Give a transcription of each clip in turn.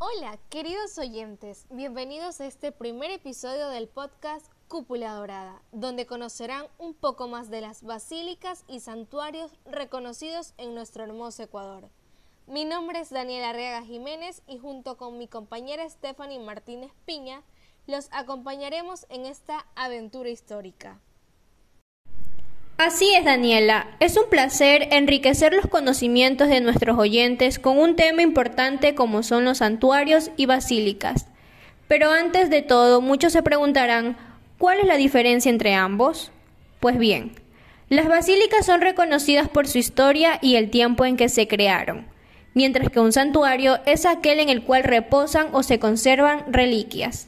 Hola, queridos oyentes, bienvenidos a este primer episodio del podcast Cúpula Dorada, donde conocerán un poco más de las basílicas y santuarios reconocidos en nuestro hermoso Ecuador. Mi nombre es Daniela Arriaga Jiménez y junto con mi compañera Stephanie Martínez Piña los acompañaremos en esta aventura histórica. Así es, Daniela. Es un placer enriquecer los conocimientos de nuestros oyentes con un tema importante como son los santuarios y basílicas. Pero antes de todo, muchos se preguntarán, ¿cuál es la diferencia entre ambos? Pues bien, las basílicas son reconocidas por su historia y el tiempo en que se crearon, mientras que un santuario es aquel en el cual reposan o se conservan reliquias.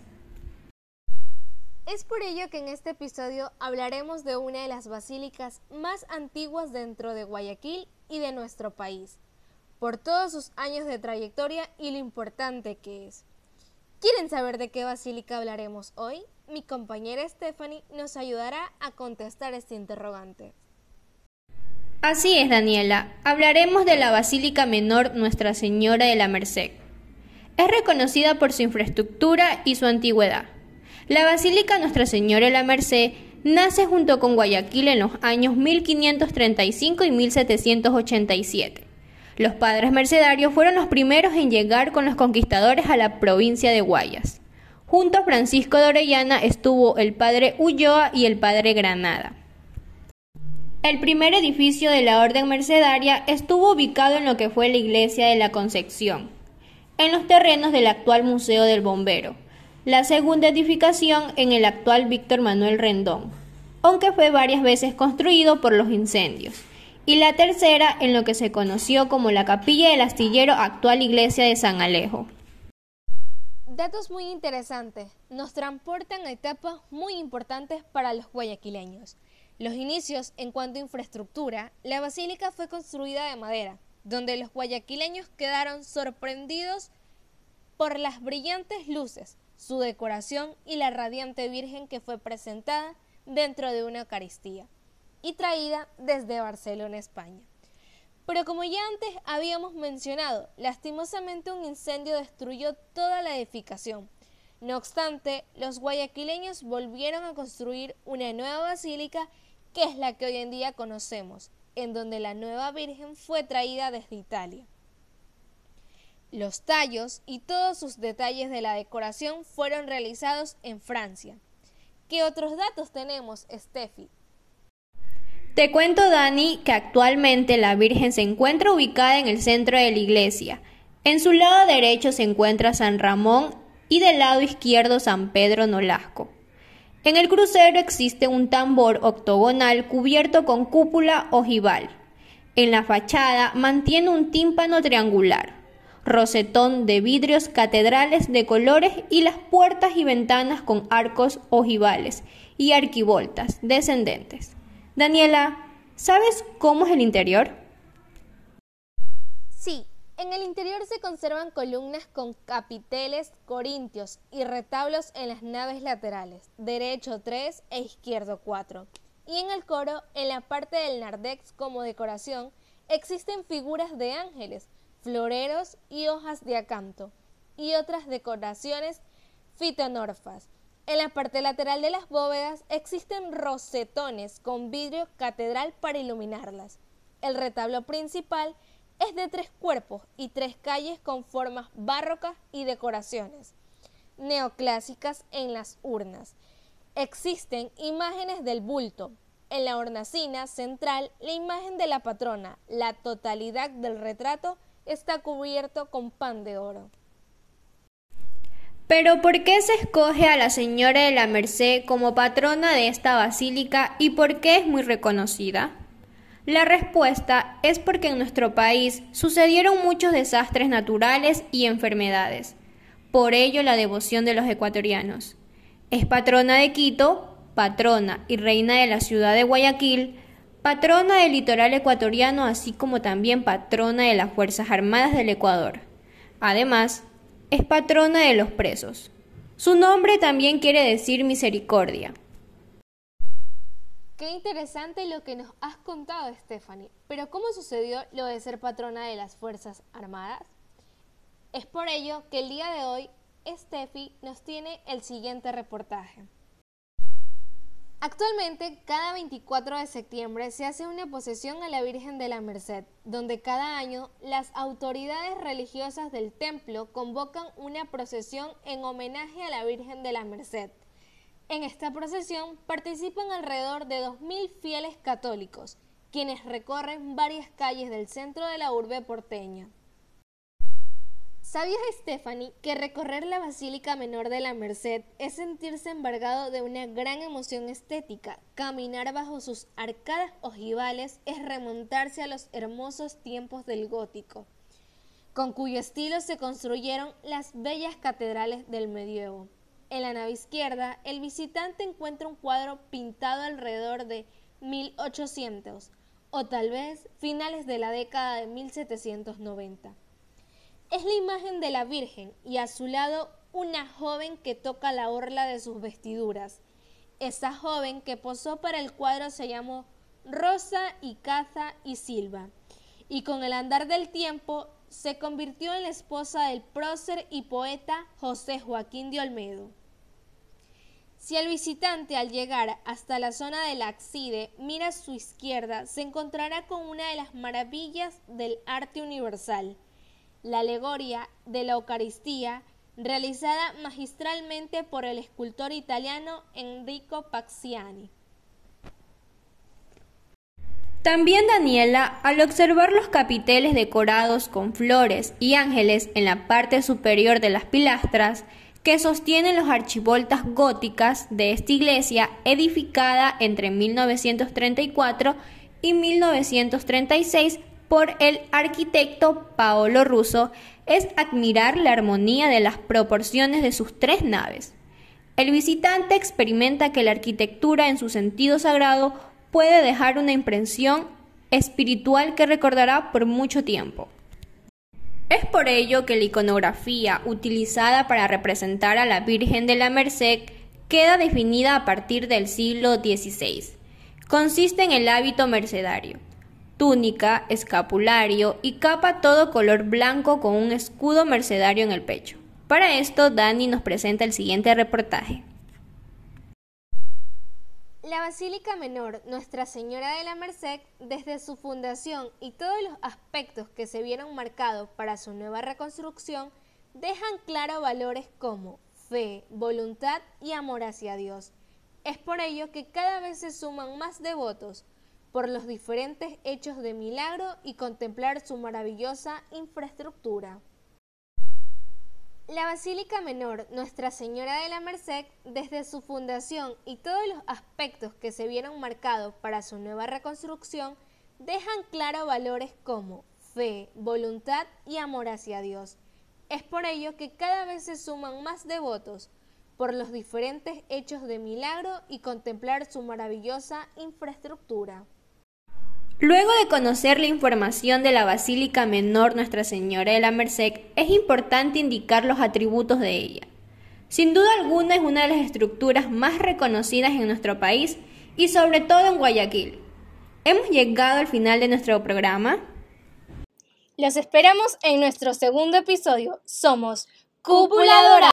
Es por ello que en este episodio hablaremos de una de las basílicas más antiguas dentro de Guayaquil y de nuestro país, por todos sus años de trayectoria y lo importante que es. ¿Quieren saber de qué basílica hablaremos hoy? Mi compañera Stephanie nos ayudará a contestar este interrogante. Así es, Daniela. Hablaremos de la Basílica Menor Nuestra Señora de la Merced. Es reconocida por su infraestructura y su antigüedad. La Basílica Nuestra Señora de la Merced nace junto con Guayaquil en los años 1535 y 1787. Los padres mercedarios fueron los primeros en llegar con los conquistadores a la provincia de Guayas. Junto a Francisco de Orellana estuvo el padre Ulloa y el padre Granada. El primer edificio de la Orden Mercedaria estuvo ubicado en lo que fue la iglesia de la Concepción, en los terrenos del actual Museo del Bombero, la segunda edificación en el actual Víctor Manuel Rendón, aunque fue varias veces construido por los incendios, y la tercera en lo que se conoció como la capilla del astillero actual iglesia de San Alejo. Datos muy interesantes, nos transportan a etapas muy importantes para los guayaquileños. Los inicios en cuanto a infraestructura, la basílica fue construida de madera, donde los guayaquileños quedaron sorprendidos por las brillantes luces, su decoración y la radiante Virgen que fue presentada dentro de una Eucaristía y traída desde Barcelona, España. Pero como ya antes habíamos mencionado, lastimosamente un incendio destruyó toda la edificación. No obstante, los guayaquileños volvieron a construir una nueva basílica que es la que hoy en día conocemos, en donde la nueva Virgen fue traída desde Italia. Los tallos y todos sus detalles de la decoración fueron realizados en Francia. ¿Qué otros datos tenemos, Steffi? Te cuento, Dani, que actualmente la Virgen se encuentra ubicada en el centro de la iglesia. En su lado derecho se encuentra San Ramón y del lado izquierdo San Pedro Nolasco. En el crucero existe un tambor octogonal cubierto con cúpula ojival. En la fachada mantiene un tímpano triangular rosetón de vidrios catedrales de colores y las puertas y ventanas con arcos ojivales y arquivoltas descendentes. Daniela, ¿sabes cómo es el interior? Sí, en el interior se conservan columnas con capiteles corintios y retablos en las naves laterales, derecho 3 e izquierdo 4. Y en el coro, en la parte del nardex como decoración, existen figuras de ángeles, floreros y hojas de acanto, y otras decoraciones fitonorfas. En la parte lateral de las bóvedas existen rosetones con vidrio catedral para iluminarlas. El retablo principal es de tres cuerpos y tres calles con formas barrocas y decoraciones neoclásicas en las urnas. Existen imágenes del bulto. En la hornacina central, la imagen de la patrona, la totalidad del retrato está cubierto con pan de oro. Pero ¿por qué se escoge a la Señora de la Merced como patrona de esta basílica y por qué es muy reconocida? La respuesta es porque en nuestro país sucedieron muchos desastres naturales y enfermedades. Por ello la devoción de los ecuatorianos. Es patrona de Quito, patrona y reina de la ciudad de Guayaquil, patrona del litoral ecuatoriano, así como también patrona de las Fuerzas Armadas del Ecuador. Además, es patrona de los presos. Su nombre también quiere decir misericordia. Qué interesante lo que nos has contado, Stephanie. Pero ¿cómo sucedió lo de ser patrona de las Fuerzas Armadas? Es por ello que el día de hoy Steffi nos tiene el siguiente reportaje. Actualmente, cada 24 de septiembre se hace una posesión a la Virgen de la Merced, donde cada año las autoridades religiosas del templo convocan una procesión en homenaje a la Virgen de la Merced. En esta procesión participan alrededor de 2.000 fieles católicos, quienes recorren varias calles del centro de la urbe porteña. ¿Sabías, Stephanie, que recorrer la Basílica Menor de la Merced es sentirse embargado de una gran emoción estética? Caminar bajo sus arcadas ojivales es remontarse a los hermosos tiempos del gótico, con cuyo estilo se construyeron las bellas catedrales del medievo. En la nave izquierda, el visitante encuentra un cuadro pintado alrededor de 1800 o tal vez finales de la década de 1790 es la imagen de la Virgen y a su lado una joven que toca la orla de sus vestiduras. Esa joven que posó para el cuadro se llamó Rosa y Caza y Silva y con el andar del tiempo se convirtió en la esposa del prócer y poeta José Joaquín de Olmedo. Si el visitante al llegar hasta la zona del Axide mira a su izquierda, se encontrará con una de las maravillas del arte universal, la alegoria de la Eucaristía, realizada magistralmente por el escultor italiano Enrico Paxiani. También Daniela, al observar los capiteles decorados con flores y ángeles en la parte superior de las pilastras, que sostienen los archivoltas góticas de esta iglesia edificada entre 1934 y 1936 por el arquitecto Paolo Russo es admirar la armonía de las proporciones de sus tres naves. El visitante experimenta que la arquitectura en su sentido sagrado puede dejar una impresión espiritual que recordará por mucho tiempo. Es por ello que la iconografía utilizada para representar a la Virgen de la Merced queda definida a partir del siglo XVI. Consiste en el hábito mercedario, túnica, escapulario y capa todo color blanco con un escudo mercedario en el pecho. Para esto, Dani nos presenta el siguiente reportaje. La Basílica Menor Nuestra Señora de la Merced, desde su fundación y todos los aspectos que se vieron marcados para su nueva reconstrucción, dejan claro valores como fe, voluntad y amor hacia Dios. Es por ello que cada vez se suman más devotos, por los diferentes hechos de milagro y contemplar su maravillosa infraestructura. La Basílica Menor Nuestra Señora de la Merced, desde su fundación y todos los aspectos que se vieron marcados para su nueva reconstrucción, dejan claro valores como fe, voluntad y amor hacia Dios. Es por ello que cada vez se suman más devotos por los diferentes hechos de milagro y contemplar su maravillosa infraestructura. Luego de conocer la información de la Basílica Menor Nuestra Señora de la Merced, es importante indicar los atributos de ella. Sin duda alguna es una de las estructuras más reconocidas en nuestro país y sobre todo en Guayaquil. Hemos llegado al final de nuestro programa. Los esperamos en nuestro segundo episodio. Somos Cúpula